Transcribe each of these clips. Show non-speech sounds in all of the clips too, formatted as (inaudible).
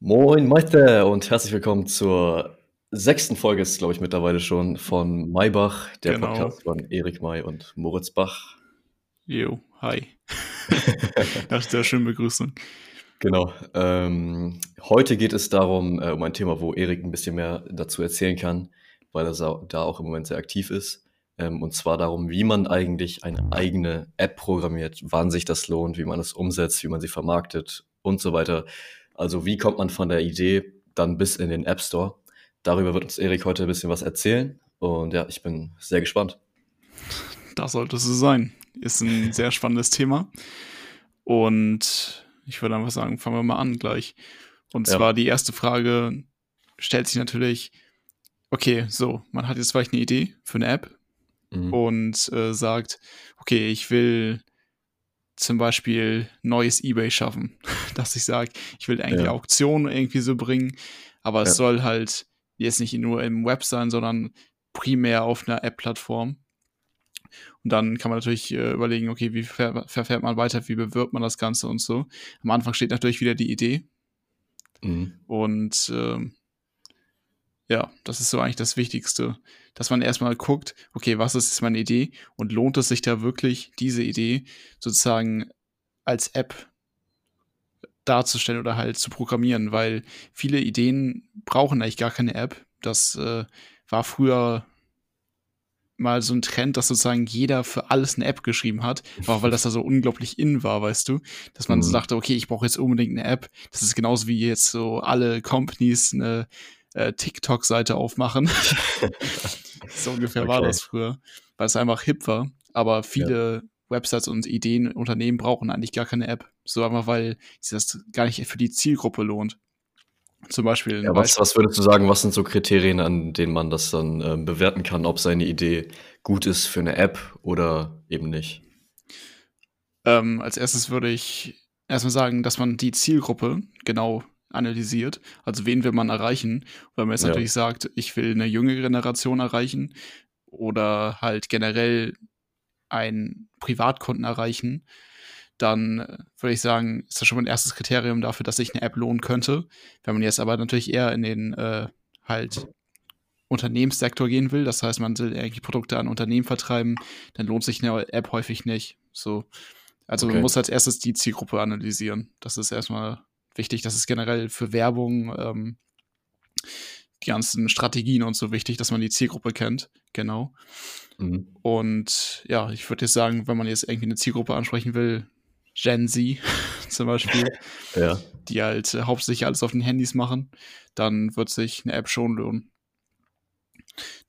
Moin Meister und herzlich willkommen zur sechsten Folge, ist glaube ich mittlerweile schon, von Maybach, der Genau. Podcast von Erik May und Moritz Bach. Jo, hi. (laughs) Nach der schönen Begrüßung. Genau. Ähm, heute geht es darum, äh, um ein Thema, wo Erik ein bisschen mehr dazu erzählen kann, weil er da auch im Moment sehr aktiv ist. Ähm, und zwar darum, wie man eigentlich eine eigene App programmiert, wann sich das lohnt, wie man es umsetzt, wie man sie vermarktet und so weiter. Also wie kommt man von der Idee dann bis in den App Store? Darüber wird uns Erik heute ein bisschen was erzählen. Und ja, ich bin sehr gespannt. Das sollte es so sein. Ist ein sehr spannendes Thema. Und ich würde einfach sagen, fangen wir mal an gleich. Und Ja. zwar die erste Frage stellt sich natürlich, okay, so, man hat jetzt vielleicht eine Idee für eine App Mhm. und äh, sagt, okay, ich will zum Beispiel neues Ebay schaffen, (laughs) dass ich sage, ich will eigentlich Ja. Auktionen irgendwie so bringen, aber es Ja. soll halt jetzt nicht nur im Web sein, sondern primär auf einer App-Plattform. Und dann kann man natürlich äh, überlegen, okay, wie ver verfährt man weiter, wie bewirbt man das Ganze und so. Am Anfang steht natürlich wieder die Idee Mhm. und ähm, ja, das ist so eigentlich das Wichtigste, dass man erstmal guckt, okay, was ist jetzt meine Idee und lohnt es sich da wirklich, diese Idee sozusagen als App darzustellen oder halt zu programmieren, weil viele Ideen brauchen eigentlich gar keine App. Das äh, war früher mal so ein Trend, dass sozusagen jeder für alles eine App geschrieben hat, auch weil das da so unglaublich in war, weißt du, dass man so Mhm. dachte, okay, ich brauche jetzt unbedingt eine App. Das ist genauso wie jetzt so alle Companies eine äh, TikTok-Seite aufmachen. (laughs) so ungefähr war Okay. das früher, weil es einfach hip war. Aber viele Websites und Ideen, Unternehmen brauchen eigentlich gar keine App. So einfach, weil sich das gar nicht für die Zielgruppe lohnt. Zum Beispiel, Ja, was, was würdest du sagen, was sind so Kriterien, an denen man das dann ähm, bewerten kann, ob seine Idee gut ist für eine App oder eben nicht? Ähm, als erstes würde ich erstmal sagen, dass man die Zielgruppe genau analysiert. Also wen will man erreichen? Wenn man jetzt Ja. natürlich sagt, ich will eine junge Generation erreichen oder halt generell einen Privatkunden erreichen, dann äh, würde ich sagen, ist das schon mal ein erstes Kriterium dafür, dass sich eine App lohnen könnte. Wenn man jetzt aber natürlich eher in den äh, halt Unternehmenssektor gehen will, das heißt, man will irgendwie Produkte an Unternehmen vertreiben, dann lohnt sich eine App häufig nicht. So. Also Okay. man muss als erstes die Zielgruppe analysieren. Das ist erstmal wichtig. Das ist generell für Werbung, ähm, die ganzen Strategien und so wichtig, dass man die Zielgruppe kennt. Genau. Mhm. Und ja, ich würde jetzt sagen, wenn man jetzt irgendwie eine Zielgruppe ansprechen will, Gen Z (laughs) zum Beispiel, (laughs) Ja, die halt äh, hauptsächlich alles auf den Handys machen, dann wird sich eine App schon lohnen.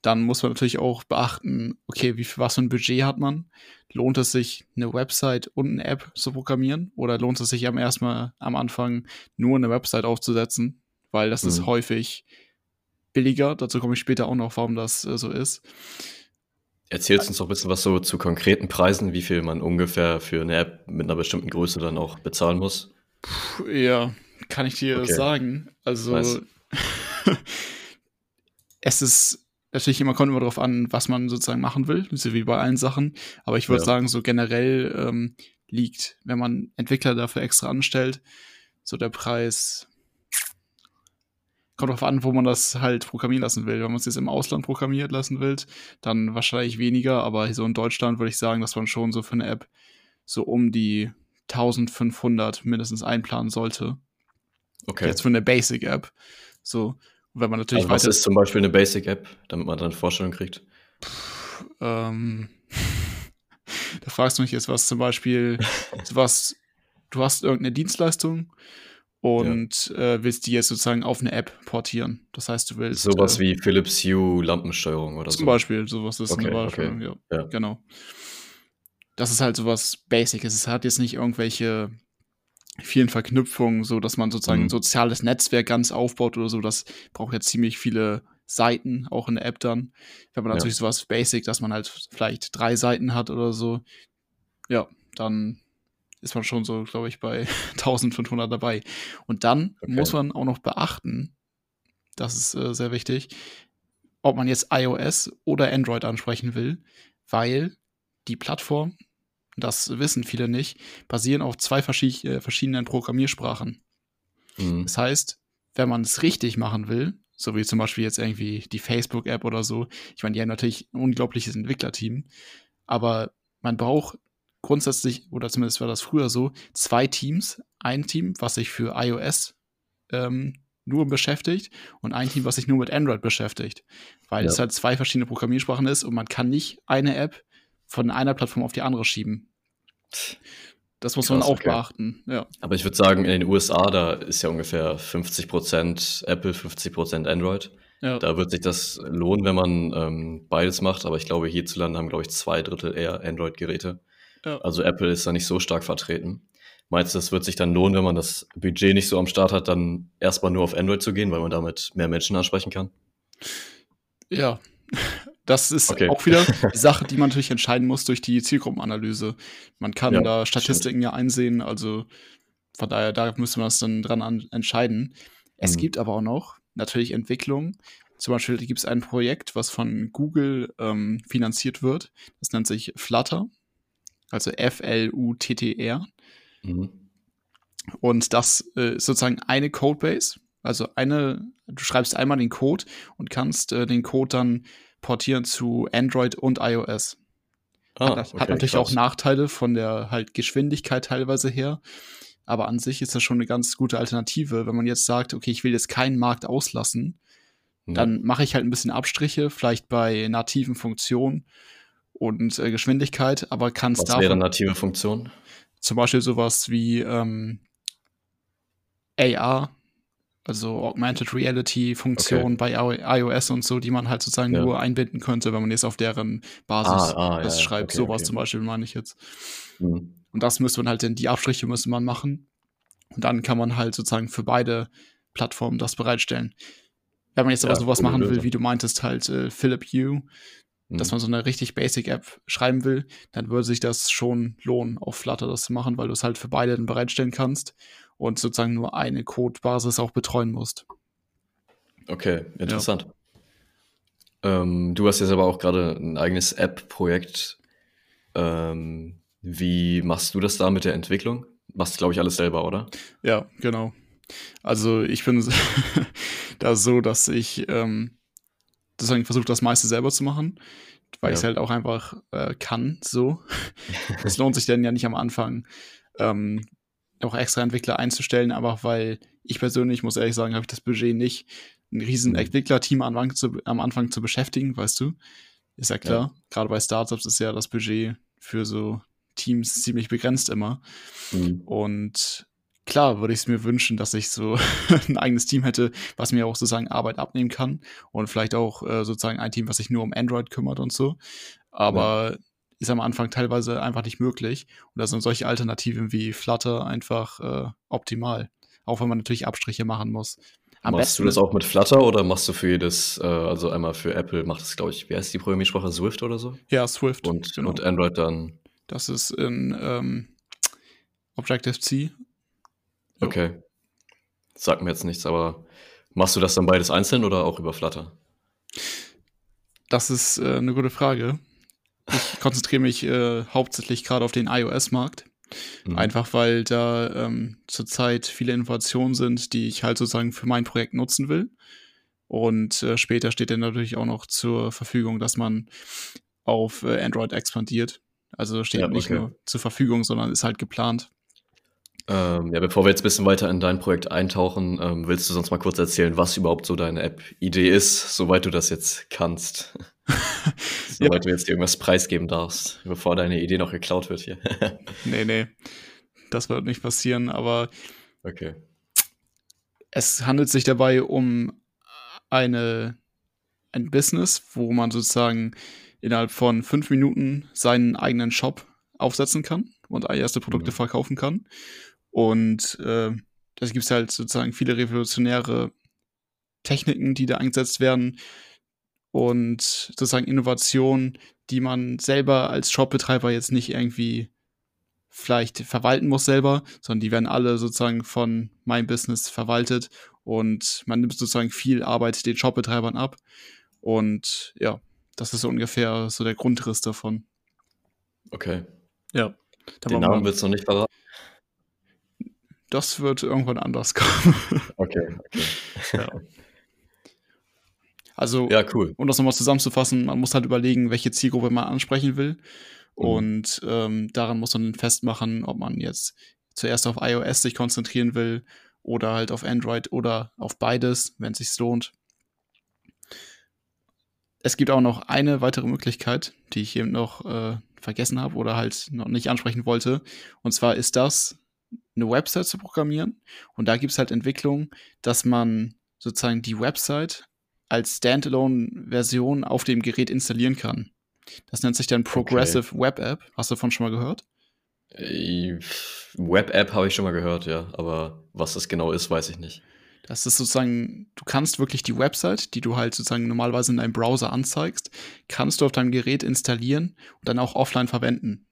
Dann muss man natürlich auch beachten, okay, wie viel, was für ein Budget hat man? Lohnt es sich, eine Website und eine App zu programmieren? Oder lohnt es sich am erstmal am Anfang nur eine Website aufzusetzen? Weil das ist Mhm. häufig billiger. Dazu komme ich später auch noch, warum das äh, so ist. erzählst uns doch ein bisschen was so zu konkreten Preisen, wie viel man ungefähr für eine App mit einer bestimmten Größe dann auch bezahlen muss. Puh, Ja, kann ich dir Okay. sagen. Also, Nice. (laughs) es ist natürlich immer, kommt immer darauf an, was man sozusagen machen will, so wie bei allen Sachen. Aber ich würde Ja. sagen, so generell ähm, liegt, wenn man Entwickler dafür extra anstellt, so der Preis. Kommt darauf an, wo man das halt programmieren lassen will. Wenn man es jetzt im Ausland programmiert lassen will, dann wahrscheinlich weniger. Aber so in Deutschland würde ich sagen, dass man schon so für eine App so um die 1500 mindestens einplanen sollte. Okay. Jetzt für eine Basic-App. So, wenn man natürlich Also was ist zum Beispiel eine Basic-App, damit man dann eine Vorstellung kriegt? Ähm, (laughs) da fragst du mich jetzt was zum Beispiel, (laughs) was, du hast irgendeine Dienstleistung und äh, willst die jetzt sozusagen auf eine App portieren. Das heißt, du willst. Sowas äh, wie Philips Hue Lampensteuerung oder Zum so. Beispiel, sowas ist Okay, eine Beispiel. okay. Ja, Ja. genau. Das ist halt sowas Basics. Es hat jetzt nicht irgendwelche vielen Verknüpfungen, so dass man sozusagen Mhm. ein soziales Netzwerk ganz aufbaut oder so. Das braucht ja ziemlich viele Seiten, auch in der App dann. Wenn man Ja. natürlich sowas Basic, dass man halt vielleicht drei Seiten hat oder so, ja, dann ist man schon so, glaube ich, bei (laughs) 1500 dabei. Und dann Okay. muss man auch noch beachten, das ist äh, sehr wichtig, ob man jetzt iOS oder Android ansprechen will, weil die Plattform, das wissen viele nicht, basieren auf zwei verschi äh, verschiedenen Programmiersprachen. Mhm. Das heißt, wenn man es richtig machen will, so wie zum Beispiel jetzt irgendwie die Facebook-App oder so, ich meine, die haben natürlich ein unglaubliches Entwicklerteam, aber man braucht grundsätzlich, oder zumindest war das früher so, zwei Teams. Ein Team, was sich für iOS ähm, nur beschäftigt und ein Team, was sich nur mit Android beschäftigt. Weil ja. es halt zwei verschiedene Programmiersprachen ist und man kann nicht eine App von einer Plattform auf die andere schieben. Das muss Krass, man auch okay. beachten, ja. Aber ich würde sagen, in den USA, da ist ja ungefähr 50% Apple, 50% Android. Ja. Da wird sich das lohnen, wenn man ähm, beides macht. Aber ich glaube, hierzulande haben, glaube ich, zwei Drittel eher Android-Geräte. Ja. Also Apple ist da nicht so stark vertreten. Meinst du, das wird sich dann lohnen, wenn man das Budget nicht so am Start hat, dann erstmal nur auf Android zu gehen, weil man damit mehr Menschen ansprechen kann? Ja, das ist okay. auch wieder (laughs) die Sache, die man natürlich entscheiden muss durch die Zielgruppenanalyse. Man kann ja, da Statistiken stimmt. ja einsehen, also von daher, da müsste man es dann dran an, entscheiden. Es mhm. gibt aber auch noch natürlich Entwicklungen. Zum Beispiel gibt es ein Projekt, was von Google ähm, finanziert wird. Das nennt sich Flutter, also F-L-U-T-T-R. Mhm. Und das äh, ist sozusagen eine Codebase. Also eine, du schreibst einmal den Code und kannst äh, den Code dann portieren zu Android und iOS. Ah, hat, okay, hat, natürlich krass. auch Nachteile von der halt Geschwindigkeit teilweise her. Aber an sich ist das schon eine ganz gute Alternative, wenn man jetzt sagt, okay, ich will jetzt keinen Markt auslassen, ja. dann mache ich halt ein bisschen Abstriche, vielleicht bei nativen Funktionen und äh, Geschwindigkeit, aber kann es da. Was wäre native Funktion? Zum Beispiel sowas wie ähm, AR, also Augmented Reality Funktionen okay. bei iOS und so, die man halt sozusagen ja. nur einbinden könnte, wenn man jetzt auf deren Basis ah, ah, das ja, schreibt. Okay, sowas okay. zum Beispiel meine ich jetzt. Mhm. Und das müsste man halt, denn die Abstriche müsste man machen. Und dann kann man halt sozusagen für beide Plattformen das bereitstellen. Wenn man jetzt aber ja, sowas machen will, wie du meintest, halt äh, Philip Hue, dass mhm. man so eine richtig Basic App schreiben will, dann würde sich das schon lohnen, auf Flutter das zu machen, weil du es halt für beide dann bereitstellen kannst und sozusagen nur eine Codebasis auch betreuen musst. Okay, interessant. Ja. Ähm, du hast jetzt aber auch gerade ein eigenes App-Projekt. Ähm, wie machst du das da mit der Entwicklung? Machst, glaube ich, alles selber, oder? Ja, genau. Also ich bin (laughs) da so, dass ich ähm, sozusagen versucht, das meiste selber zu machen, weil ja. ich es halt auch einfach äh, kann, so. (laughs) Es lohnt sich dann ja nicht am Anfang, ähm, auch extra Entwickler einzustellen, aber weil ich persönlich, muss ehrlich sagen, habe ich das Budget nicht, ein riesen mhm. Entwicklerteam am Anfang, zu, am Anfang zu beschäftigen, weißt du? Ist ja klar. Ja. Gerade bei Startups ist ja das Budget für so Teams ziemlich begrenzt immer. Mhm. Und klar würde ich es mir wünschen, dass ich so (laughs) ein eigenes Team hätte, was mir auch sozusagen Arbeit abnehmen kann und vielleicht auch äh, sozusagen ein Team, was sich nur um Android kümmert und so. Aber ja. ist am Anfang teilweise einfach nicht möglich. Und da sind solche Alternativen wie Flutter einfach äh, optimal. Auch wenn man natürlich Abstriche machen muss. Am machst du das auch mit Flutter oder machst du für jedes, äh, also einmal für Apple macht es, glaube ich, wie heißt die Programmiersprache? Swift oder so? Ja, Swift. Und, genau. und Android dann? Das ist in ähm, Objective-C Okay. Sagt mir jetzt nichts, aber machst du das dann beides einzeln oder auch über Flutter? Das ist äh, eine gute Frage. Ich (laughs) konzentriere mich äh, hauptsächlich gerade auf den iOS-Markt. Mhm. Einfach weil da ähm, zurzeit viele Innovationen sind, die ich halt sozusagen für mein Projekt nutzen will. Und äh, später steht dann natürlich auch noch zur Verfügung, dass man auf äh, Android expandiert. Also steht ja, okay. nicht nur zur Verfügung, sondern ist halt geplant. Ähm, ja, bevor wir jetzt ein bisschen weiter in dein Projekt eintauchen, ähm, willst du sonst mal kurz erzählen, was überhaupt so deine App-Idee ist, soweit du das jetzt kannst? (laughs) soweit ja. du jetzt irgendwas preisgeben darfst, bevor deine Idee noch geklaut wird hier. (laughs) nee, nee. Das wird nicht passieren, aber okay. es handelt sich dabei um eine, ein Business, wo man sozusagen innerhalb von fünf Minuten seinen eigenen Shop aufsetzen kann und erste Produkte mhm. verkaufen kann. Und äh, da gibt es halt sozusagen viele revolutionäre Techniken, die da eingesetzt werden und sozusagen Innovationen, die man selber als Shopbetreiber jetzt nicht irgendwie vielleicht verwalten muss selber, sondern die werden alle sozusagen von meinem Business verwaltet und man nimmt sozusagen viel Arbeit den Shopbetreibern ab und ja, das ist so ungefähr so der Grundriss davon. Okay. Ja. Den Namen willst du noch nicht verraten? Das wird irgendwann anders (laughs) kommen. Okay, okay. Ja. Also, Ja, cool. um das nochmal zusammenzufassen, man muss halt überlegen, welche Zielgruppe man ansprechen will. Mhm. Und ähm, daran muss man festmachen, ob man jetzt zuerst auf iOS sich konzentrieren will oder halt auf Android oder auf beides, wenn es sich lohnt. Es gibt auch noch eine weitere Möglichkeit, die ich eben noch äh, vergessen habe oder halt noch nicht ansprechen wollte. Und zwar ist das, eine Website zu programmieren. Und da gibt es halt Entwicklungen, dass man sozusagen die Website als Standalone-Version auf dem Gerät installieren kann. Das nennt sich dann Progressive Web App. Hast du davon schon mal gehört? Äh, Web-App habe ich schon mal gehört, ja, aber was das genau ist, weiß ich nicht. Das ist sozusagen, du kannst wirklich die Website, die du halt sozusagen normalerweise in deinem Browser anzeigst, kannst du auf deinem Gerät installieren und dann auch offline verwenden,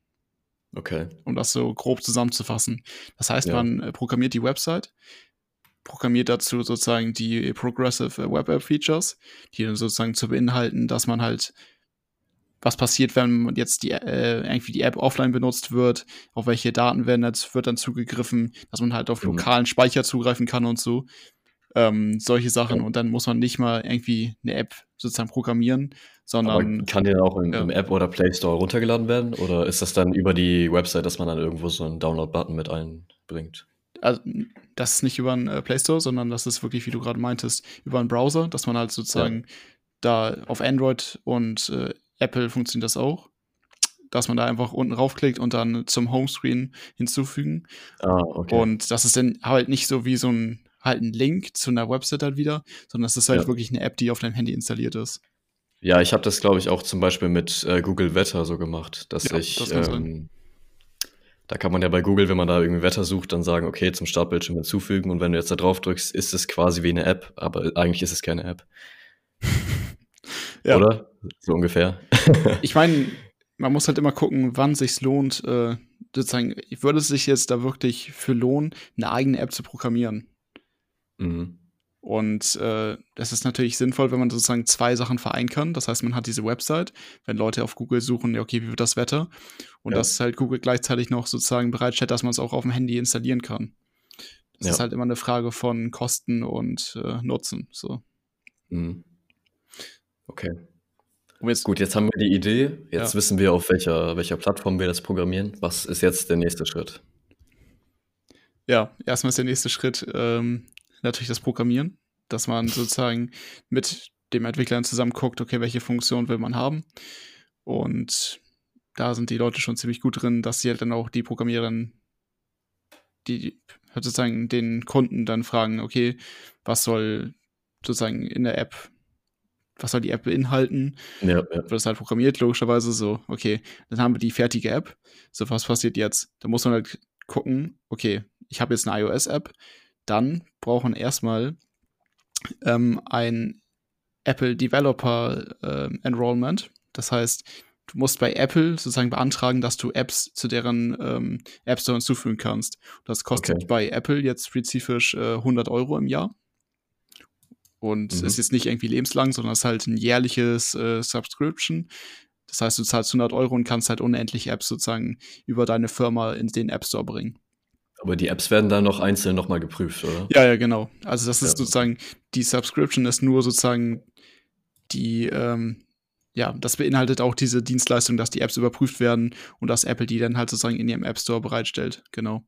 Okay. um das so grob zusammenzufassen. Das heißt, Ja. man äh, programmiert die Website, programmiert dazu sozusagen die Progressive äh, Web App Features, die dann sozusagen zu beinhalten, dass man halt was passiert, wenn jetzt die, äh, irgendwie die App offline benutzt wird, auf welche Daten werden jetzt, wird dann zugegriffen, dass man halt auf Mhm. lokalen Speicher zugreifen kann und so. Ähm, solche Sachen. Ja. Und dann muss man nicht mal irgendwie eine App sozusagen programmieren, Aber sondern kann die dann auch im, ja. im App oder Play Store runtergeladen werden? Oder ist das dann über die Website, dass man dann irgendwo so einen Download-Button mit einbringt? also, das ist nicht über einen äh, Play Store, sondern das ist wirklich, wie du gerade meintest, über einen Browser, dass man halt sozusagen da auf Android und äh, Apple funktioniert das auch, dass man da einfach unten raufklickt und dann zum Homescreen hinzufügen. Ah, okay. Und das ist dann halt nicht so wie so ein halt ein Link zu einer Website halt wieder, sondern es ist halt Ja. wirklich eine App, die auf deinem Handy installiert ist. Ja, ich habe das, glaube ich, auch zum Beispiel mit äh, Google Wetter so gemacht, dass Ja, ich, das ähm, da kann man ja bei Google, wenn man da irgendwie Wetter sucht, dann sagen, okay, zum Startbildschirm hinzufügen und wenn du jetzt da drauf drückst, ist es quasi wie eine App, aber eigentlich ist es keine App. (laughs) Ja. Oder? So ungefähr. (laughs) Ich meine, man muss halt immer gucken, wann sich's lohnt, äh, sozusagen, würde es sich jetzt da wirklich für lohnen, eine eigene App zu programmieren? Mhm. Und äh, das ist natürlich sinnvoll, wenn man sozusagen zwei Sachen vereinen kann. Das heißt, man hat diese Website, wenn Leute auf Google suchen, ja, okay, wie wird das Wetter? Und Ja. dass halt Google gleichzeitig noch sozusagen bereitstellt, dass man es auch auf dem Handy installieren kann. Das Ja. ist halt immer eine Frage von Kosten und äh, Nutzen. So. Mhm. Okay. Jetzt, Gut, jetzt haben wir die Idee. Jetzt Ja. wissen wir, auf welcher, welcher Plattform wir das programmieren. Was ist jetzt der nächste Schritt? ja, erstmal ist der nächste Schritt ähm, natürlich das Programmieren, dass man sozusagen mit dem Entwickler zusammen guckt, okay, welche Funktion will man haben. Und da sind die Leute schon ziemlich gut drin, dass sie halt dann auch die Programmierer, die halt sozusagen den Kunden dann fragen, okay, was soll sozusagen in der App, was soll die App beinhalten? Ja, ja. wird das halt programmiert, logischerweise so, okay, dann haben wir die fertige App. So, was passiert jetzt? Da muss man halt gucken, okay, ich habe jetzt eine iOS-App, dann brauchen erstmal ähm, ein Apple Developer ähm, Enrollment. Das heißt, du musst bei Apple sozusagen beantragen, dass du Apps zu deren ähm, App Store hinzufügen kannst. Das kostet Okay. bei Apple jetzt spezifisch äh, 100 Euro im Jahr. Und Mhm. ist jetzt nicht irgendwie lebenslang, sondern es ist halt ein jährliches äh, Subscription. Das heißt, du zahlst 100 Euro und kannst halt unendlich Apps sozusagen über deine Firma in den App Store bringen. Aber die Apps werden dann noch einzeln nochmal geprüft, oder? Ja, ja, genau. Also das ist Ja. sozusagen, die Subscription ist nur sozusagen die, ähm, ja, das beinhaltet auch diese Dienstleistung, dass die Apps überprüft werden und dass Apple die dann halt sozusagen in ihrem App Store bereitstellt. Genau.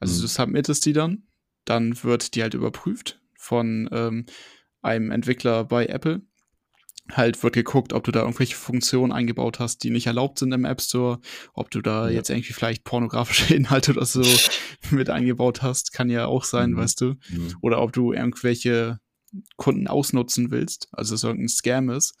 Also Mhm. du submittest die dann, dann wird die halt überprüft von ähm, einem Entwickler bei Apple. Halt wird geguckt, ob du da irgendwelche Funktionen eingebaut hast, die nicht erlaubt sind im App Store, ob du da Ja. jetzt irgendwie vielleicht pornografische (laughs) Inhalte oder so mit eingebaut hast, kann ja auch sein, Mhm. weißt du Mhm. oder ob du irgendwelche Kunden ausnutzen willst, also es irgendein Scam ist.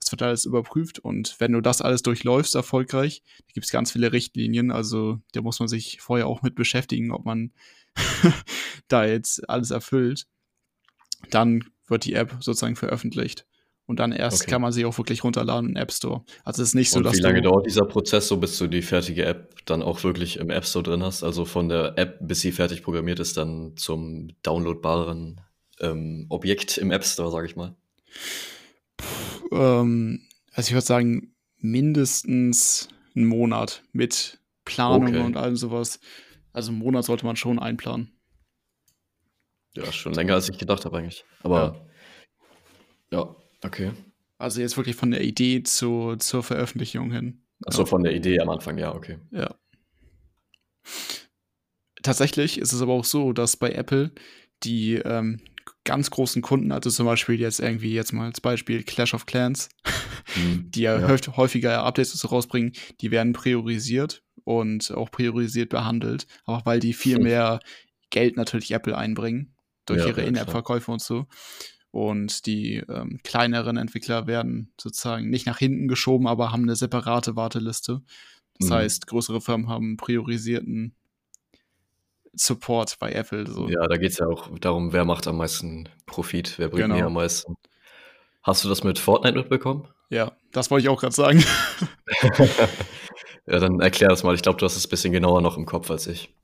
Das wird alles überprüft und wenn du das alles durchläufst erfolgreich, da gibt es ganz viele Richtlinien, also da muss man sich vorher auch mit beschäftigen, ob man (laughs) da jetzt alles erfüllt. Dann wird die App sozusagen veröffentlicht und dann erst Okay. kann man sie auch wirklich runterladen im App Store. Also es ist nicht so, Und dass wie lange dauert dieser Prozess, so bis du die fertige App dann auch wirklich im App Store drin hast? Also von der App, bis sie fertig programmiert ist, dann zum downloadbaren ähm, Objekt im App Store, sage ich mal. ähm, also ich würde sagen, mindestens einen Monat mit Planung Okay. und allem sowas. Also einen Monat sollte man schon einplanen. Ja, schon länger als ich gedacht habe eigentlich. Aber ja, ja okay. Also jetzt wirklich von der Idee zu, zur Veröffentlichung hin. Achso, ja. von der Idee am Anfang, ja, okay. Ja. Tatsächlich ist es aber auch so, dass bei Apple die ähm, ganz großen Kunden, also zum Beispiel jetzt irgendwie jetzt mal als Beispiel Clash of Clans, mhm, (laughs) die ja, ja. häufiger Updates rausbringen, die werden priorisiert und auch priorisiert behandelt, auch weil die viel mehr Geld natürlich Apple einbringen durch ja, ihre In-App-Verkäufe und so. Und die ähm, kleineren Entwickler werden sozusagen nicht nach hinten geschoben, aber haben eine separate Warteliste. Das mhm. heißt, größere Firmen haben priorisierten Support bei Apple. So. Ja, da geht es ja auch darum, wer macht am meisten Profit, wer bringt genau. mir am meisten. Hast du das mit Fortnite mitbekommen? Ja, das wollte ich auch gerade sagen. (laughs) ja, dann erklär das mal. Ich glaube, du hast es ein bisschen genauer noch im Kopf als ich.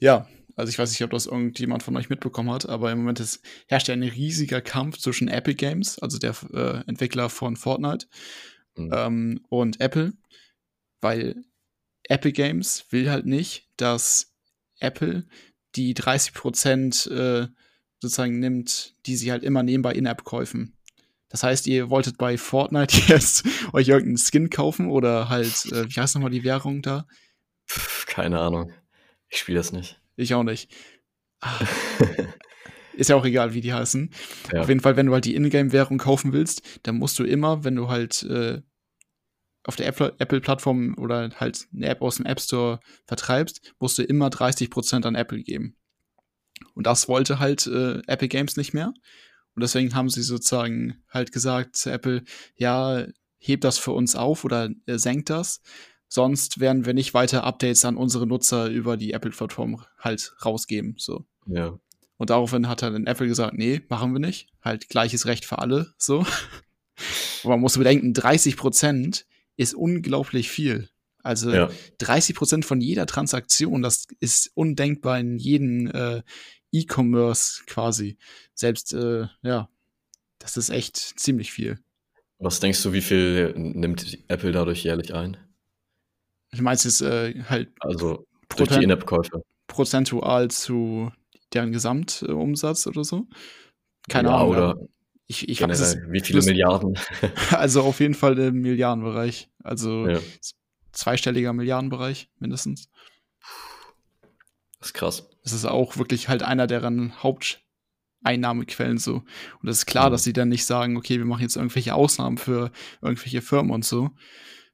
Ja, also ich weiß nicht, ob das irgendjemand von euch mitbekommen hat, aber im Moment ist, herrscht ja ein riesiger Kampf zwischen Epic Games, also der äh, Entwickler von Fortnite, mhm. ähm, und Apple, weil Epic Games will halt nicht, dass Apple die 30 Prozent äh, sozusagen nimmt, die sie halt immer nehmen bei In-App-Käufen. Das heißt, ihr wolltet bei Fortnite (laughs) jetzt euch irgendeinen Skin kaufen oder halt, äh, wie heißt nochmal die Währung da? Keine Ahnung. Ich spiele das nicht. Ich auch nicht. Ah. (laughs) Ist ja auch egal, wie die heißen. Ja. Auf jeden Fall, wenn du halt die Ingame-Währung kaufen willst, dann musst du immer, wenn du halt äh, auf der Apple-Plattform oder halt eine App aus dem App Store vertreibst, musst du immer 30% an Apple geben. Und das wollte halt äh, Apple Games nicht mehr. Und deswegen haben sie sozusagen halt gesagt zu Apple, ja, hebt das für uns auf oder äh, senkt das. Sonst werden wir nicht weiter Updates an unsere Nutzer über die Apple-Plattform halt rausgeben. So. Ja. Und daraufhin hat dann Apple gesagt, nee, machen wir nicht. Halt gleiches Recht für alle. So. Und (laughs) man muss bedenken, 30 Prozent ist unglaublich viel. Also ja. 30 Prozent von jeder Transaktion, das ist undenkbar in jedem äh, E-Commerce quasi. Selbst, äh, ja, das ist echt ziemlich viel. Was denkst du, wie viel nimmt Apple dadurch jährlich ein? Ich meine, es ist äh, halt. Also durch die In-App-Käufe. Prozentual zu deren Gesamtumsatz oder so. Keine ja, Ahnung. Oder ich, ich generell, weiß wie viele Milliarden? (laughs) also auf jeden Fall im Milliardenbereich. Also ja. zweistelliger Milliardenbereich mindestens. Das ist krass. Das ist auch wirklich halt einer deren Haupteinnahmequellen so. Und es ist klar, mhm. dass sie dann nicht sagen, okay, wir machen jetzt irgendwelche Ausnahmen für irgendwelche Firmen und so,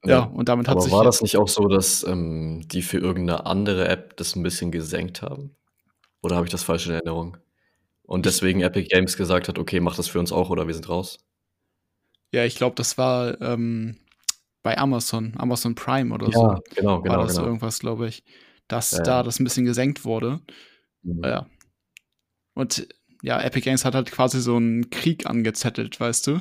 ja, und damit hat aber sich. war das nicht auch so, dass ähm, die für irgendeine andere App das ein bisschen gesenkt haben? Oder habe ich das falsch in Erinnerung? Und deswegen Epic Games gesagt hat, okay, mach das für uns auch oder wir sind raus? Ja, ich glaube, das war ähm, bei Amazon, Amazon Prime oder ja, so. genau, genau. War das genau. irgendwas, glaube ich, dass Ja, da das ein bisschen gesenkt wurde. Mhm. Ja. Und ja, Epic Games hat halt quasi so einen Krieg angezettelt, weißt du?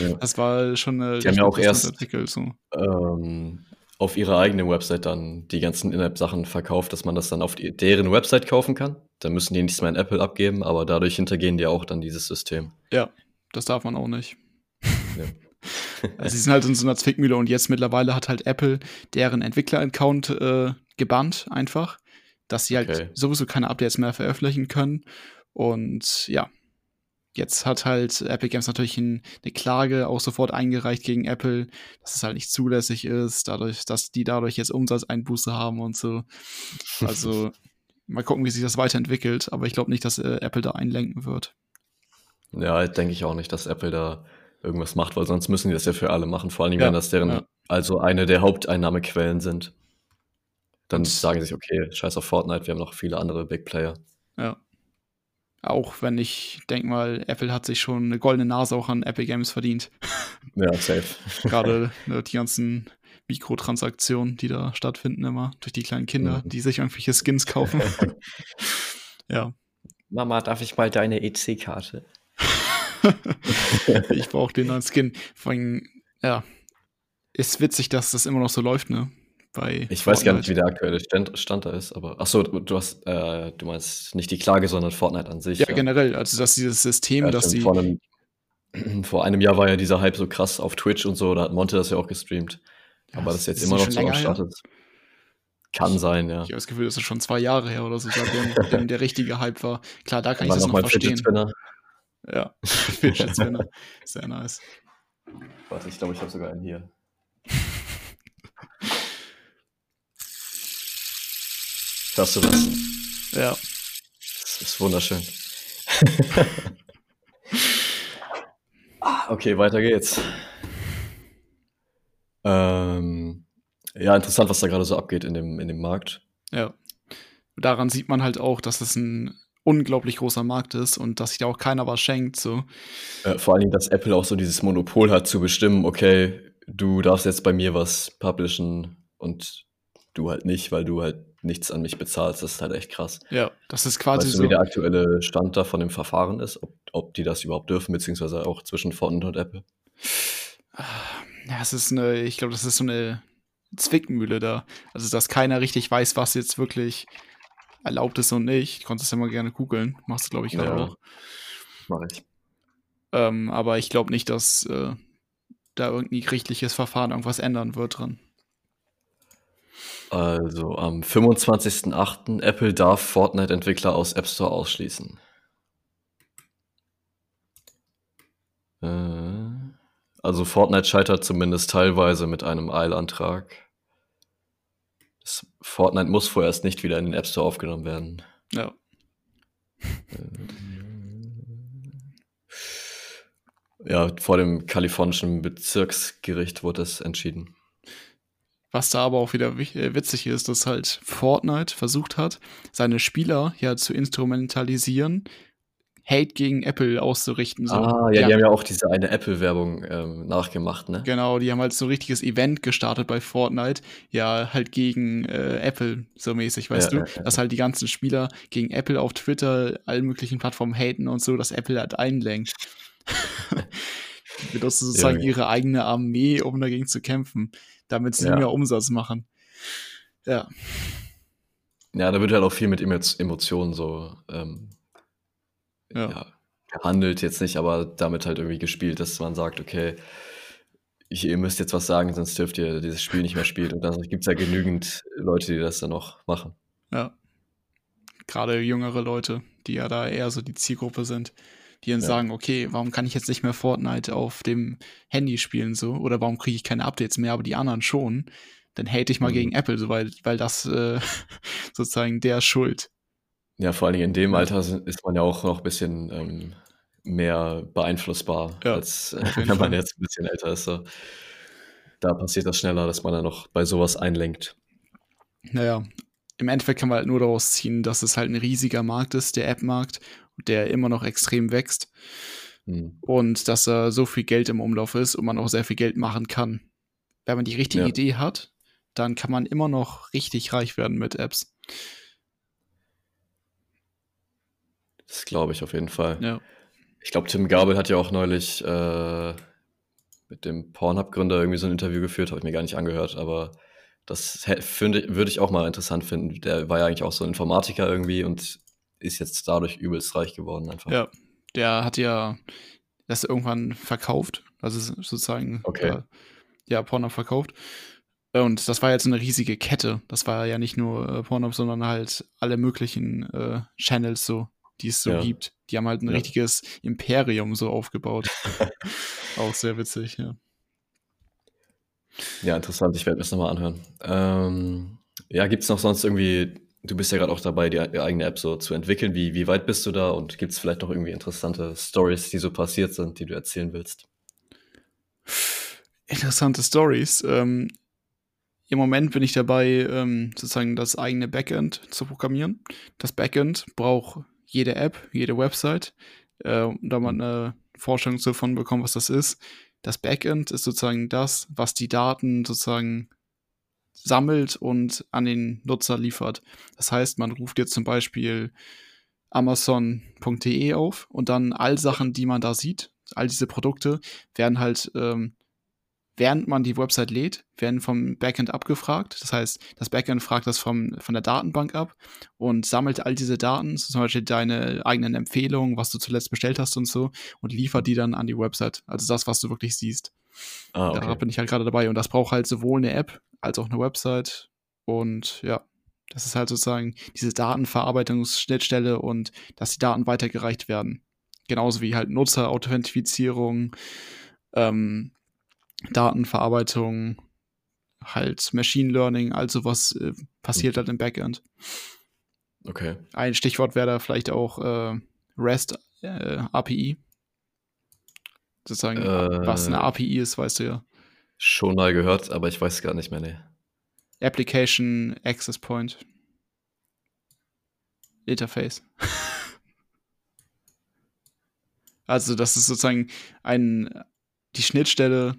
Ja. Das war schon eine Die haben ja auch erst Artikel, so. ähm, auf ihrer eigenen Website dann die ganzen In-App-Sachen verkauft, dass man das dann auf die, deren Website kaufen kann. Dann müssen die nichts mehr in Apple abgeben, aber dadurch hintergehen die auch dann dieses System. Ja, das darf man auch nicht. Ja. (laughs) Also sie sind halt in so einer Zwickmühle und jetzt mittlerweile hat halt Apple deren Entwickler-Account äh, gebannt einfach, dass sie halt Okay. sowieso keine Updates mehr veröffentlichen können. Und ja, jetzt hat halt Epic Games natürlich ein, eine Klage auch sofort eingereicht gegen Apple, dass es halt nicht zulässig ist, dadurch, dass die dadurch jetzt Umsatzeinbuße haben und so. Also (laughs) mal gucken, wie sich das weiterentwickelt, aber ich glaube nicht, dass äh, Apple da einlenken wird. Ja, denke ich auch nicht, dass Apple da irgendwas macht, weil sonst müssen die das ja für alle machen. Vor allem, Ja, wenn das deren, ja. also eine der Haupteinnahmequellen sind. Dann Und sagen sie sich, okay, scheiß auf Fortnite, wir haben noch viele andere Big Player. ja. Auch wenn ich denke mal, Apple hat sich schon eine goldene Nase auch an Epic Games verdient. (laughs) Ja, safe. (laughs) Gerade ne, die ganzen Mikrotransaktionen, die da stattfinden immer durch die kleinen Kinder, Mhm. die sich irgendwelche Skins kaufen. (laughs) ja, Mama, darf ich mal deine EC-Karte? ich brauche den neuen Skin. Vor allem, ja, ist witzig, dass das immer noch so läuft, ne? Bei Ich weiß gar nicht, Fortnite. wie der aktuelle Stand, Stand da ist, aber ach so, du, hast, äh, du meinst nicht die Klage, sondern Fortnite an sich. Ja, generell, also dass dieses System, Ja, dass die, Vor einem, (clears throat) vor einem Jahr war ja dieser Hype so krass auf Twitch und so, da hat Monte das ja auch gestreamt. Ja, aber das jetzt ist immer nicht noch so am? Start ist. Kann sein, ja. Ich habe das Gefühl, das ist schon zwei Jahre her oder so, seitdem (laughs) der richtige Hype war. Klar, da kann ich das noch, noch verstehen. Ja, (laughs) Fidget Spinner. (laughs) Sehr nice. Warte, ich glaube, ich habe sogar einen hier. Hörst du das? Ja. Das ist wunderschön. (laughs) Okay, weiter geht's. Ähm, ja, interessant, was da gerade so abgeht in dem, in dem Markt. Ja. Daran sieht man halt auch, dass es ein unglaublich großer Markt ist und dass sich da auch keiner was schenkt. So. Äh, vor allen Dingen, dass Apple auch so dieses Monopol hat zu bestimmen, okay, du darfst jetzt bei mir was publishen und du halt nicht, weil du halt nichts an mich bezahlst. Das ist halt echt krass. Ja, das ist quasi weißt so. wie der aktuelle Stand da von dem Verfahren ist? Ob, ob die das überhaupt dürfen, beziehungsweise auch zwischen Fortnite und Apple? Ja, es ist eine, ich glaube, das ist so eine Zwickmühle da. Also, dass keiner richtig weiß, was jetzt wirklich erlaubt ist und nicht. Ich konnte es ja mal gerne googeln. Machst du, glaube ich, gerade ja, auch. Mach ich. Ähm, aber ich glaube nicht, dass äh, da irgendein gerichtliches Verfahren irgendwas ändern wird dran. Also am 25.08. Apple darf Fortnite-Entwickler aus App Store ausschließen. Äh, also Fortnite scheitert zumindest teilweise mit einem Eilantrag. Das Fortnite muss vorerst nicht wieder in den App Store aufgenommen werden. Ja. Äh, ja, vor dem kalifornischen Bezirksgericht wurde es entschieden. Was da aber auch wieder äh, witzig ist, dass halt Fortnite versucht hat, seine Spieler ja zu instrumentalisieren, Hate gegen Apple auszurichten. So. Ah, ja, die, die haben ja auch diese eine Apple-Werbung ähm, nachgemacht, ne? Genau, die haben halt so ein richtiges Event gestartet bei Fortnite, ja, halt gegen äh, Apple, so mäßig, weißt ja, du? Ja, ja. Dass halt die ganzen Spieler gegen Apple auf Twitter, allen möglichen Plattformen haten und so, dass Apple halt einlenkt. (laughs) (laughs) benutzen sozusagen ihre eigene Armee, um dagegen zu kämpfen damit sie ja. mehr Umsatz machen. Ja. Ja, da wird halt auch viel mit Emotionen so ähm, ja. ja. gehandelt, jetzt nicht, aber damit halt irgendwie gespielt, dass man sagt, okay, ich, ihr müsst jetzt was sagen, sonst dürft ihr dieses Spiel nicht mehr spielen. Und da gibt es ja genügend Leute, die das dann noch machen. Ja. Gerade jüngere Leute, die ja da eher so die Zielgruppe sind die dann ja. sagen, okay, warum kann ich jetzt nicht mehr Fortnite auf dem Handy spielen so oder warum kriege ich keine Updates mehr, aber die anderen schon, dann hate ich mal mhm. gegen Apple, so, weil, weil das äh, (laughs) sozusagen der Schuld. Ja, vor allen Dingen in dem Alter ist man ja auch noch ein bisschen ähm, mehr beeinflussbar, ja, als (laughs) wenn man Fall. jetzt ein bisschen älter ist. So. Da passiert das schneller, dass man dann noch bei sowas einlenkt. Naja, im Endeffekt kann man halt nur daraus ziehen, dass es halt ein riesiger Markt ist, der App-Markt, der immer noch extrem wächst. Mhm. Und dass da so viel Geld im Umlauf ist und man auch sehr viel Geld machen kann. Wenn man die richtige ja. Idee hat, dann kann man immer noch richtig reich werden mit Apps. Das glaube ich auf jeden Fall. Ja. Ich glaube, Tim Gabel hat ja auch neulich äh, mit dem Pornhub-Gründer irgendwie so ein Interview geführt, habe ich mir gar nicht angehört, aber das würde ich auch mal interessant finden. Der war ja eigentlich auch so ein Informatiker irgendwie und ist jetzt dadurch übelst reich geworden einfach. Ja, der hat ja das irgendwann verkauft, also sozusagen okay. äh, ja Pornhub verkauft. Und das war jetzt eine riesige Kette. Das war ja nicht nur äh, Pornhub, sondern halt alle möglichen äh, Channels so, die es so ja. gibt. Die haben halt ein ja. richtiges Imperium so aufgebaut. (laughs) Auch sehr witzig, ja. Ja, interessant. Ich werde mir das nochmal anhören. Ähm, ja, gibt es noch sonst irgendwie Du bist ja gerade auch dabei, die eigene App so zu entwickeln. Wie, wie weit bist du da und gibt es vielleicht noch irgendwie interessante Stories, die so passiert sind, die du erzählen willst? Interessante Stories. Ähm, Im Moment bin ich dabei, ähm, sozusagen das eigene Backend zu programmieren. Das Backend braucht jede App, jede Website, äh, da man eine Vorstellung davon bekommt, was das ist. Das Backend ist sozusagen das, was die Daten sozusagen sammelt und an den Nutzer liefert. Das heißt, man ruft jetzt zum Beispiel Amazon.de auf und dann all Sachen, die man da sieht, all diese Produkte werden halt, ähm, während man die Website lädt, werden vom Backend abgefragt. Das heißt, das Backend fragt das vom, von der Datenbank ab und sammelt all diese Daten, zum Beispiel deine eigenen Empfehlungen, was du zuletzt bestellt hast und so, und liefert die dann an die Website. Also das, was du wirklich siehst. Ah, okay. Da bin ich halt gerade dabei und das braucht halt sowohl eine App als auch eine Website. Und ja, das ist halt sozusagen diese Datenverarbeitungsschnittstelle und dass die Daten weitergereicht werden. Genauso wie halt Nutzerauthentifizierung, ähm, Datenverarbeitung, halt Machine Learning, also was äh, passiert halt im Backend. Okay. Ein Stichwort wäre da vielleicht auch äh, REST äh, API. Sozusagen, äh, was eine API ist, weißt du ja. Schon mal gehört, aber ich weiß gar nicht mehr, ne. Application Access Point. Interface. (laughs) also, das ist sozusagen ein, die Schnittstelle,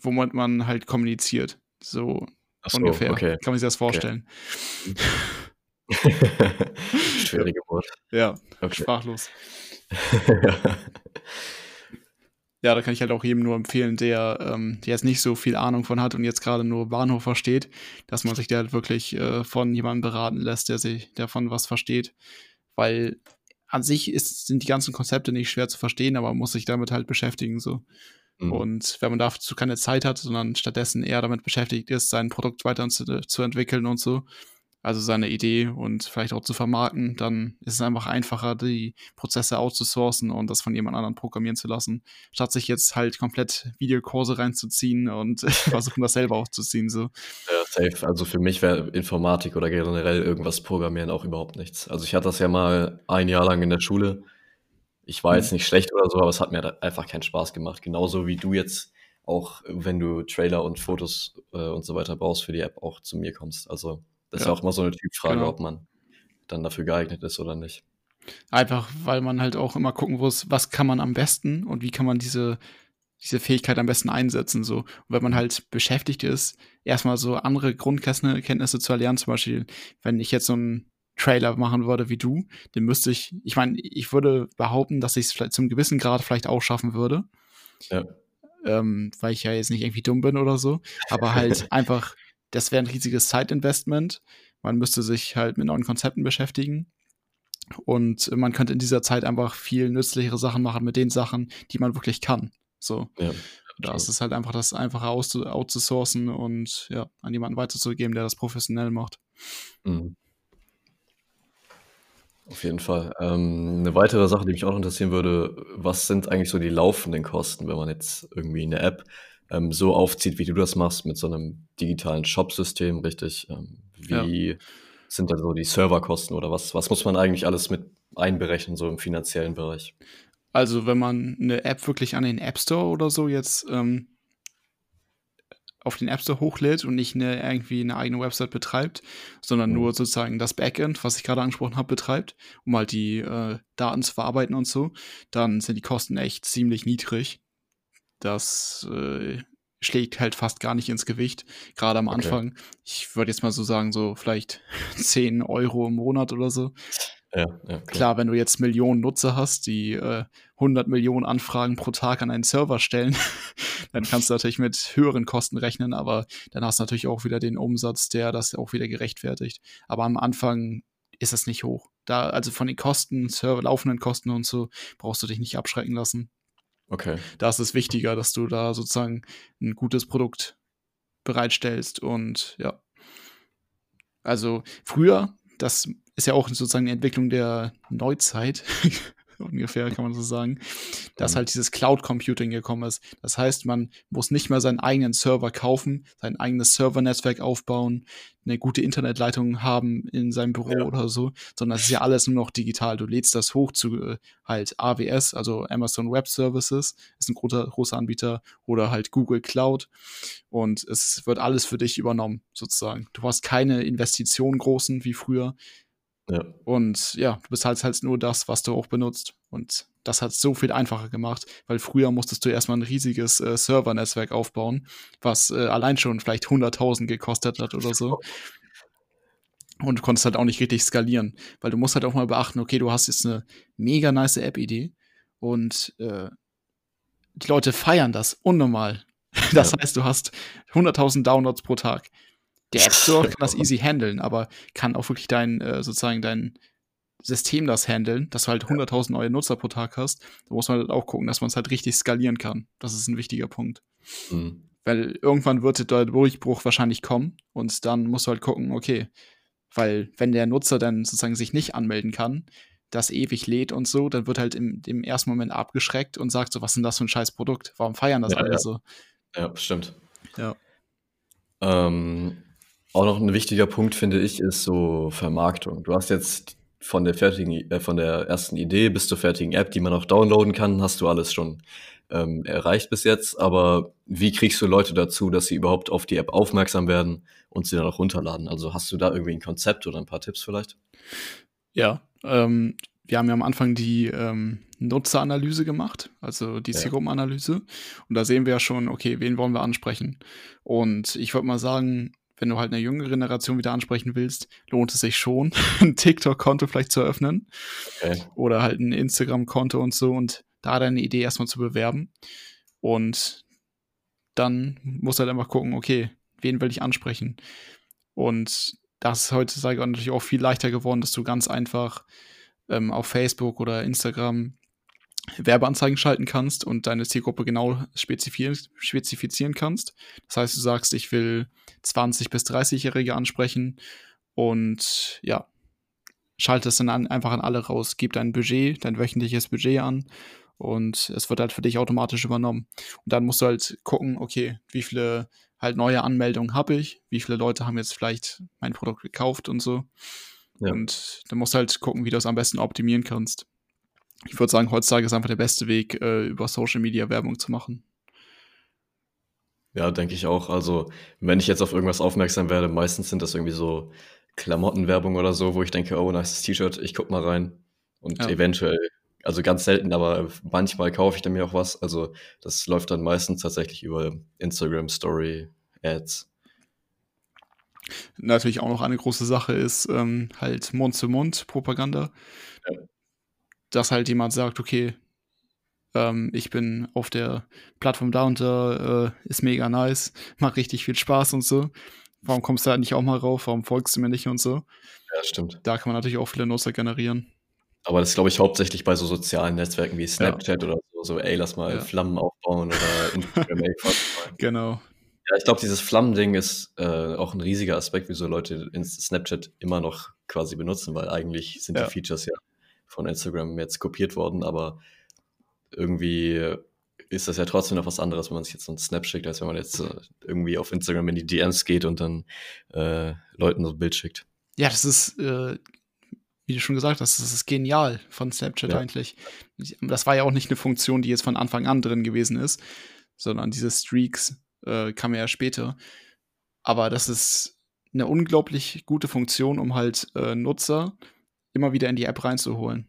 womit man halt kommuniziert. So, so ungefähr. Okay. Kann man sich das vorstellen. (laughs) Okay. Schwierige Wort. Ja, okay. sprachlos. (laughs) ja, da kann ich halt auch jedem nur empfehlen, der, ähm, der jetzt nicht so viel Ahnung von hat und jetzt gerade nur Bahnhof versteht, dass man sich da halt wirklich äh, von jemandem beraten lässt, der sich davon was versteht. Weil an sich ist, sind die ganzen Konzepte nicht schwer zu verstehen, aber man muss sich damit halt beschäftigen. So. Mhm. Und wenn man dazu keine Zeit hat, sondern stattdessen eher damit beschäftigt ist, sein Produkt weiter zu, zu entwickeln und so, also seine Idee und vielleicht auch zu vermarkten, dann ist es einfach einfacher, die Prozesse outzusourcen und das von jemand anderem programmieren zu lassen, statt sich jetzt halt komplett Videokurse reinzuziehen und (laughs) versuchen, das selber aufzuziehen. So. Ja, safe. Also für mich wäre Informatik oder generell irgendwas programmieren auch überhaupt nichts. Also ich hatte das ja mal ein Jahr lang in der Schule. Ich war mhm. jetzt nicht schlecht oder so, aber es hat mir einfach keinen Spaß gemacht. Genauso wie du jetzt auch, wenn du Trailer und Fotos äh, und so weiter brauchst für die App, auch zu mir kommst. Also das ja. ist ja auch immer so eine Typfrage, genau. ob man dann dafür geeignet ist oder nicht. Einfach, weil man halt auch immer gucken muss, was kann man am besten und wie kann man diese, diese Fähigkeit am besten einsetzen. So. Und wenn man halt beschäftigt ist, erstmal so andere Grundkenntnisse zu erlernen, zum Beispiel, wenn ich jetzt so einen Trailer machen würde wie du, den müsste ich, ich meine, ich würde behaupten, dass ich es vielleicht zum gewissen Grad vielleicht auch schaffen würde. Ja. Ähm, weil ich ja jetzt nicht irgendwie dumm bin oder so, aber halt (laughs) einfach das wäre ein riesiges Zeitinvestment. Man müsste sich halt mit neuen Konzepten beschäftigen. Und man könnte in dieser Zeit einfach viel nützlichere Sachen machen mit den Sachen, die man wirklich kann. So. Ja, da ist es halt einfach das einfache outzusourcen und ja, an jemanden weiterzugeben, der das professionell macht. Mhm. Auf jeden Fall. Ähm, eine weitere Sache, die mich auch interessieren würde, was sind eigentlich so die laufenden Kosten, wenn man jetzt irgendwie eine App ähm, so aufzieht, wie du das machst, mit so einem digitalen Shop-System, richtig? Ähm, wie ja. sind da so die Serverkosten oder was, was muss man eigentlich alles mit einberechnen, so im finanziellen Bereich? Also, wenn man eine App wirklich an den App Store oder so jetzt ähm, auf den App Store hochlädt und nicht eine, irgendwie eine eigene Website betreibt, sondern mhm. nur sozusagen das Backend, was ich gerade angesprochen habe, betreibt, um halt die äh, Daten zu verarbeiten und so, dann sind die Kosten echt ziemlich niedrig das äh, schlägt halt fast gar nicht ins Gewicht, gerade am okay. Anfang. Ich würde jetzt mal so sagen, so vielleicht (laughs) 10 Euro im Monat oder so. Ja, ja, klar. klar. wenn du jetzt Millionen Nutzer hast, die äh, 100 Millionen Anfragen pro Tag an einen Server stellen, (laughs) dann kannst du natürlich mit höheren Kosten rechnen, aber dann hast du natürlich auch wieder den Umsatz, der das auch wieder gerechtfertigt. Aber am Anfang ist es nicht hoch. Da, also von den Kosten, Server, laufenden Kosten und so, brauchst du dich nicht abschrecken lassen. Okay. Da ist es wichtiger, dass du da sozusagen ein gutes Produkt bereitstellst und ja. Also früher, das ist ja auch sozusagen die Entwicklung der Neuzeit, (laughs) ungefähr, kann man so sagen, dass mhm. halt dieses Cloud Computing gekommen ist. Das heißt, man muss nicht mehr seinen eigenen Server kaufen, sein eigenes Servernetzwerk aufbauen, eine gute Internetleitung haben in seinem Büro ja. oder so, sondern es ist ja alles nur noch digital. Du lädst das hoch zu äh, halt AWS, also Amazon Web Services, ist ein großer, großer Anbieter, oder halt Google Cloud. Und es wird alles für dich übernommen, sozusagen. Du hast keine Investitionen großen wie früher. Ja. Und ja, du bezahlst halt nur das, was du auch benutzt. Und das hat so viel einfacher gemacht, weil früher musstest du erstmal ein riesiges äh, Servernetzwerk aufbauen, was äh, allein schon vielleicht 100.000 gekostet hat oder so. Und du konntest halt auch nicht richtig skalieren, weil du musst halt auch mal beachten, okay, du hast jetzt eine mega nice App-Idee und äh, die Leute feiern das unnormal. (laughs) Das ja. heißt, du hast 100.000 Downloads pro Tag. Der App Store (laughs) kann das easy handeln, aber kann auch wirklich dein, äh, sozusagen dein System das handeln, dass du halt 100.000 neue Nutzer pro Tag hast. Da muss man halt auch gucken, dass man es halt richtig skalieren kann. Das ist ein wichtiger Punkt. Mhm. Weil irgendwann wird der Durchbruch wahrscheinlich kommen und dann musst du halt gucken, okay, weil wenn der Nutzer dann sozusagen sich nicht anmelden kann, das ewig lädt und so, dann wird halt im, im ersten Moment abgeschreckt und sagt so, was ist denn das für ein scheiß Produkt? Warum feiern das Ja, alle ja. so? Ja, stimmt. Ja. Ähm, auch noch ein wichtiger Punkt, finde ich, ist so Vermarktung. Du hast jetzt von der fertigen, äh, von der ersten Idee bis zur fertigen App, die man auch downloaden kann, hast du alles schon ähm, erreicht bis jetzt. Aber wie kriegst du Leute dazu, dass sie überhaupt auf die App aufmerksam werden und sie dann auch runterladen? Also hast du da irgendwie ein Konzept oder ein paar Tipps vielleicht? Ja, ähm, wir haben ja am Anfang die ähm, Nutzeranalyse gemacht, also die Ja. Zielgruppenanalyse. Und da sehen wir ja schon, okay, wen wollen wir ansprechen? Und ich würde mal sagen, wenn du halt eine jüngere Generation wieder ansprechen willst, lohnt es sich schon, (laughs) ein TikTok-Konto vielleicht zu eröffnen Okay. oder halt ein Instagram-Konto und so und da deine Idee erstmal zu bewerben. Und dann musst du halt einfach gucken, okay, wen will ich ansprechen? Und das ist heutzutage natürlich auch viel leichter geworden, dass du ganz einfach ähm, auf Facebook oder Instagram Werbeanzeigen schalten kannst und deine Zielgruppe genau spezifizieren, kannst. Das heißt, du sagst, ich will 20 bis 30-Jährige ansprechen und ja, schaltest dann an, einfach an alle raus, gib dein Budget, dein wöchentliches Budget an und es wird halt für dich automatisch übernommen. Und dann musst du halt gucken, okay, wie viele halt neue Anmeldungen habe ich, wie viele Leute haben jetzt vielleicht mein Produkt gekauft und so. Ja. Und dann musst du halt gucken, wie du das am besten optimieren kannst. Ich würde sagen, heutzutage ist einfach der beste Weg, äh, über Social Media Werbung zu machen. Ja, denke ich auch. Also, wenn ich jetzt auf irgendwas aufmerksam werde, meistens sind das irgendwie so Klamottenwerbung oder so, wo ich denke, oh, nice T-Shirt, ich guck mal rein. Und Ja. eventuell, also ganz selten, aber manchmal kaufe ich dann mir auch was. Also, das läuft dann meistens tatsächlich über Instagram Story Ads. Natürlich auch noch eine große Sache ist ähm, halt Mund-zu-Mund-Propaganda. Ja. Dass halt jemand sagt, okay, ähm, ich bin auf der Plattform da und da, äh, ist mega nice, macht richtig viel Spaß und so. Warum kommst du da nicht auch mal rauf? Warum folgst du mir nicht und so? Ja, stimmt. Da kann man natürlich auch viele Nutzer generieren. Aber das glaube ich hauptsächlich bei so sozialen Netzwerken wie Snapchat oder so, so, ey, lass mal Ja. Flammen aufbauen oder (laughs) Instagram. Genau. Ja, ich glaube, dieses Flammending ist äh, auch ein riesiger Aspekt, wieso Leute in Snapchat immer noch quasi benutzen, weil eigentlich sind Ja. die Features ja von Instagram jetzt kopiert worden, aber irgendwie ist das ja trotzdem noch was anderes, wenn man sich jetzt so einen Snap schickt, als wenn man jetzt äh, irgendwie auf Instagram in die DMs geht und dann äh, Leuten so ein Bild schickt. Ja, das ist, äh, wie du schon gesagt hast, das ist genial von Snapchat Ja. eigentlich. Das war ja auch nicht eine Funktion, die jetzt von Anfang an drin gewesen ist, sondern diese Streaks äh, kamen ja später. Aber das ist eine unglaublich gute Funktion, um halt äh, Nutzer immer wieder in die App reinzuholen.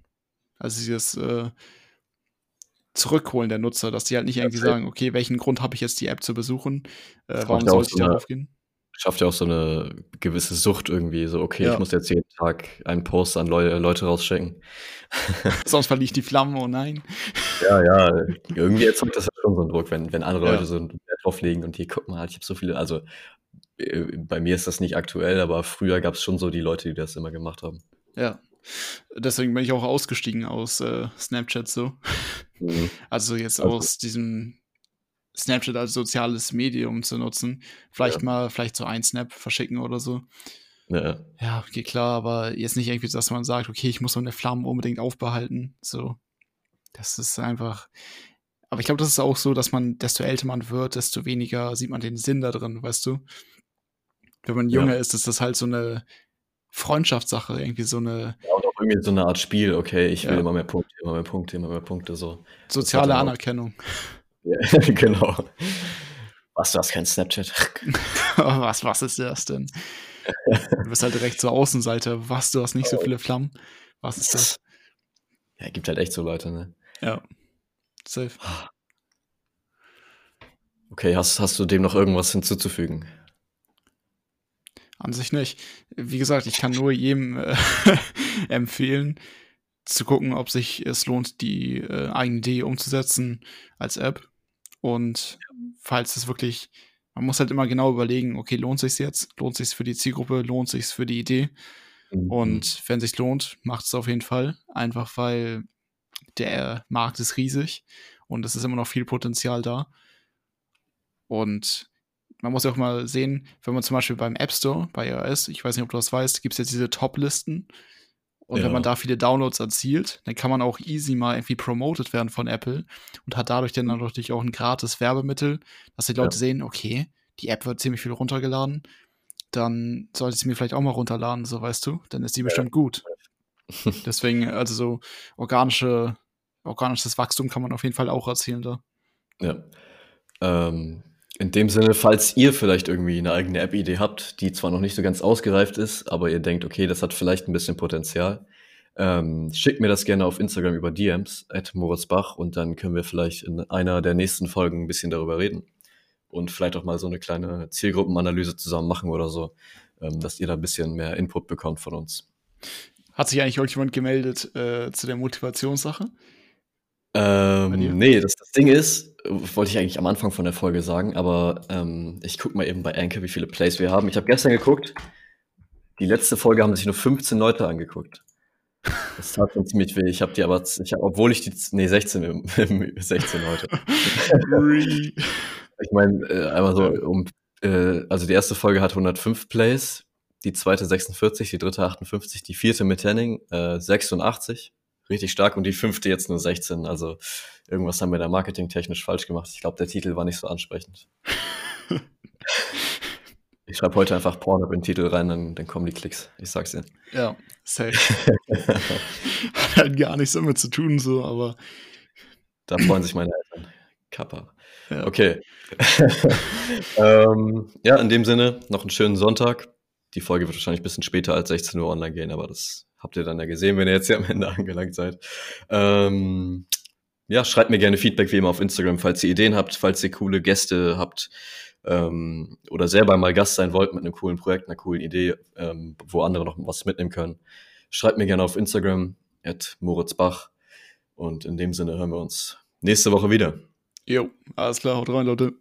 Also dieses äh, Zurückholen der Nutzer, dass die halt nicht irgendwie sagen, okay, welchen Grund habe ich jetzt die App zu besuchen? Äh, warum sollte ich so darauf gehen? Schafft ja auch so eine gewisse Sucht irgendwie, so, okay, Ja. ich muss jetzt jeden Tag einen Post an Leu Leute rausschicken. (laughs) Sonst verliere ich die Flammen, oh nein. Ja, ja, irgendwie erzeugt das ja schon so einen Druck, wenn, wenn andere Ja. Leute so einen Wert drauf legen und hier, guck mal, ich habe so viele, also äh, bei mir ist das nicht aktuell, aber früher gab es schon so die Leute, die das immer gemacht haben. Ja. Deswegen bin ich auch ausgestiegen aus äh, Snapchat so. Mhm. (laughs) Also jetzt Also- aus diesem Snapchat als soziales Medium zu nutzen. Vielleicht Ja. mal, vielleicht so ein Snap verschicken oder so. Ja, Ja, geht klar, aber jetzt nicht irgendwie, dass man sagt, okay, ich muss meine Flammen unbedingt aufbehalten. So. Das ist einfach. Aber ich glaube, das ist auch so, dass man, desto älter man wird, desto weniger sieht man den Sinn da drin, weißt du? Wenn man Ja. jünger ist, ist das halt so eine Freundschaftssache, irgendwie so eine Ja, und auch irgendwie so eine Art Spiel, okay, ich will Ja. immer mehr Punkte, immer mehr Punkte, immer mehr Punkte, so. soziale Anerkennung. (laughs) Ja, (laughs) genau. Was, du hast kein Snapchat? (laughs) was, was ist das denn? Du bist halt direkt zur Außenseite. Was, du hast nicht so viele Flammen? Was ist das? Ja, gibt halt echt so Leute, ne? Ja. Safe. Okay, hast, hast du dem noch irgendwas hinzuzufügen? An sich nicht. Wie gesagt, ich kann nur jedem äh, (laughs) empfehlen, zu gucken, ob sich es lohnt, die äh, eigene Idee umzusetzen als App. Und falls es wirklich, man muss halt immer genau überlegen, okay, lohnt sich's jetzt? Lohnt sich's für die Zielgruppe? Lohnt sich's für die Idee? Mhm. Und wenn sich lohnt, macht es auf jeden Fall. Einfach weil der Markt ist riesig und es ist immer noch viel Potenzial da. Und man muss ja auch mal sehen, wenn man zum Beispiel beim App Store, bei iOS, ich weiß nicht, ob du das weißt, gibt es jetzt diese Top-Listen. Und ja. wenn man da viele Downloads erzielt, dann kann man auch easy mal irgendwie promoted werden von Apple und hat dadurch dann natürlich auch ein gratis Werbemittel, dass die Leute ja. sehen, okay, die App wird ziemlich viel runtergeladen, dann sollte ich sie mir vielleicht auch mal runterladen, so weißt du, dann ist die bestimmt ja. gut. (laughs) Deswegen, also so organische, organisches Wachstum kann man auf jeden Fall auch erzielen da. Ja. Ähm, in dem Sinne, falls ihr vielleicht irgendwie eine eigene App-Idee habt, die zwar noch nicht so ganz ausgereift ist, aber ihr denkt, okay, das hat vielleicht ein bisschen Potenzial, ähm, schickt mir das gerne auf Instagram über DMs, at Moritzbach, und dann können wir vielleicht in einer der nächsten Folgen ein bisschen darüber reden. Und vielleicht auch mal so eine kleine Zielgruppenanalyse zusammen machen oder so, ähm, dass ihr da ein bisschen mehr Input bekommt von uns. Hat sich eigentlich irgendjemand gemeldet äh, zu der Motivationssache? Ähm, nee, das, das Ding ist, wollte ich eigentlich am Anfang von der Folge sagen, aber ähm, ich gucke mal eben bei Anchor, wie viele Plays wir haben. Ich habe gestern geguckt, die letzte Folge haben sich nur 15 Leute angeguckt. Das tat schon ziemlich weh. Ich habe die aber, ich hab, obwohl ich die, nee, 16, 16 (laughs) Leute. (laughs) ich meine, äh, einmal so, um, äh, also die erste Folge hat 105 Plays, die zweite 46, die dritte 58, die vierte mit Henning äh, 86 richtig stark und die fünfte jetzt nur 16. Also irgendwas haben wir da marketingtechnisch falsch gemacht. Ich glaube, der Titel war nicht so ansprechend. (laughs) ich schreibe heute einfach Pornhub in den Titel rein, dann, dann kommen die Klicks. Ich sag's dir. Ja, safe. (laughs) Hat halt gar nichts damit zu tun, so, aber. Da freuen sich meine Eltern. Kappa. Ja. Okay. (laughs) ähm, ja, in dem Sinne, noch einen schönen Sonntag. Die Folge wird wahrscheinlich ein bisschen später als 16 Uhr online gehen, aber das habt ihr dann ja gesehen, wenn ihr jetzt hier am Ende (laughs) angelangt seid. Ähm, ja, schreibt mir gerne Feedback wie immer auf Instagram, falls ihr Ideen habt, falls ihr coole Gäste habt ähm, oder selber mal Gast sein wollt mit einem coolen Projekt, einer coolen Idee, ähm, wo andere noch was mitnehmen können. Schreibt mir gerne auf Instagram, at Moritzbach. Und in dem Sinne hören wir uns nächste Woche wieder. Jo, alles klar, haut rein, Leute.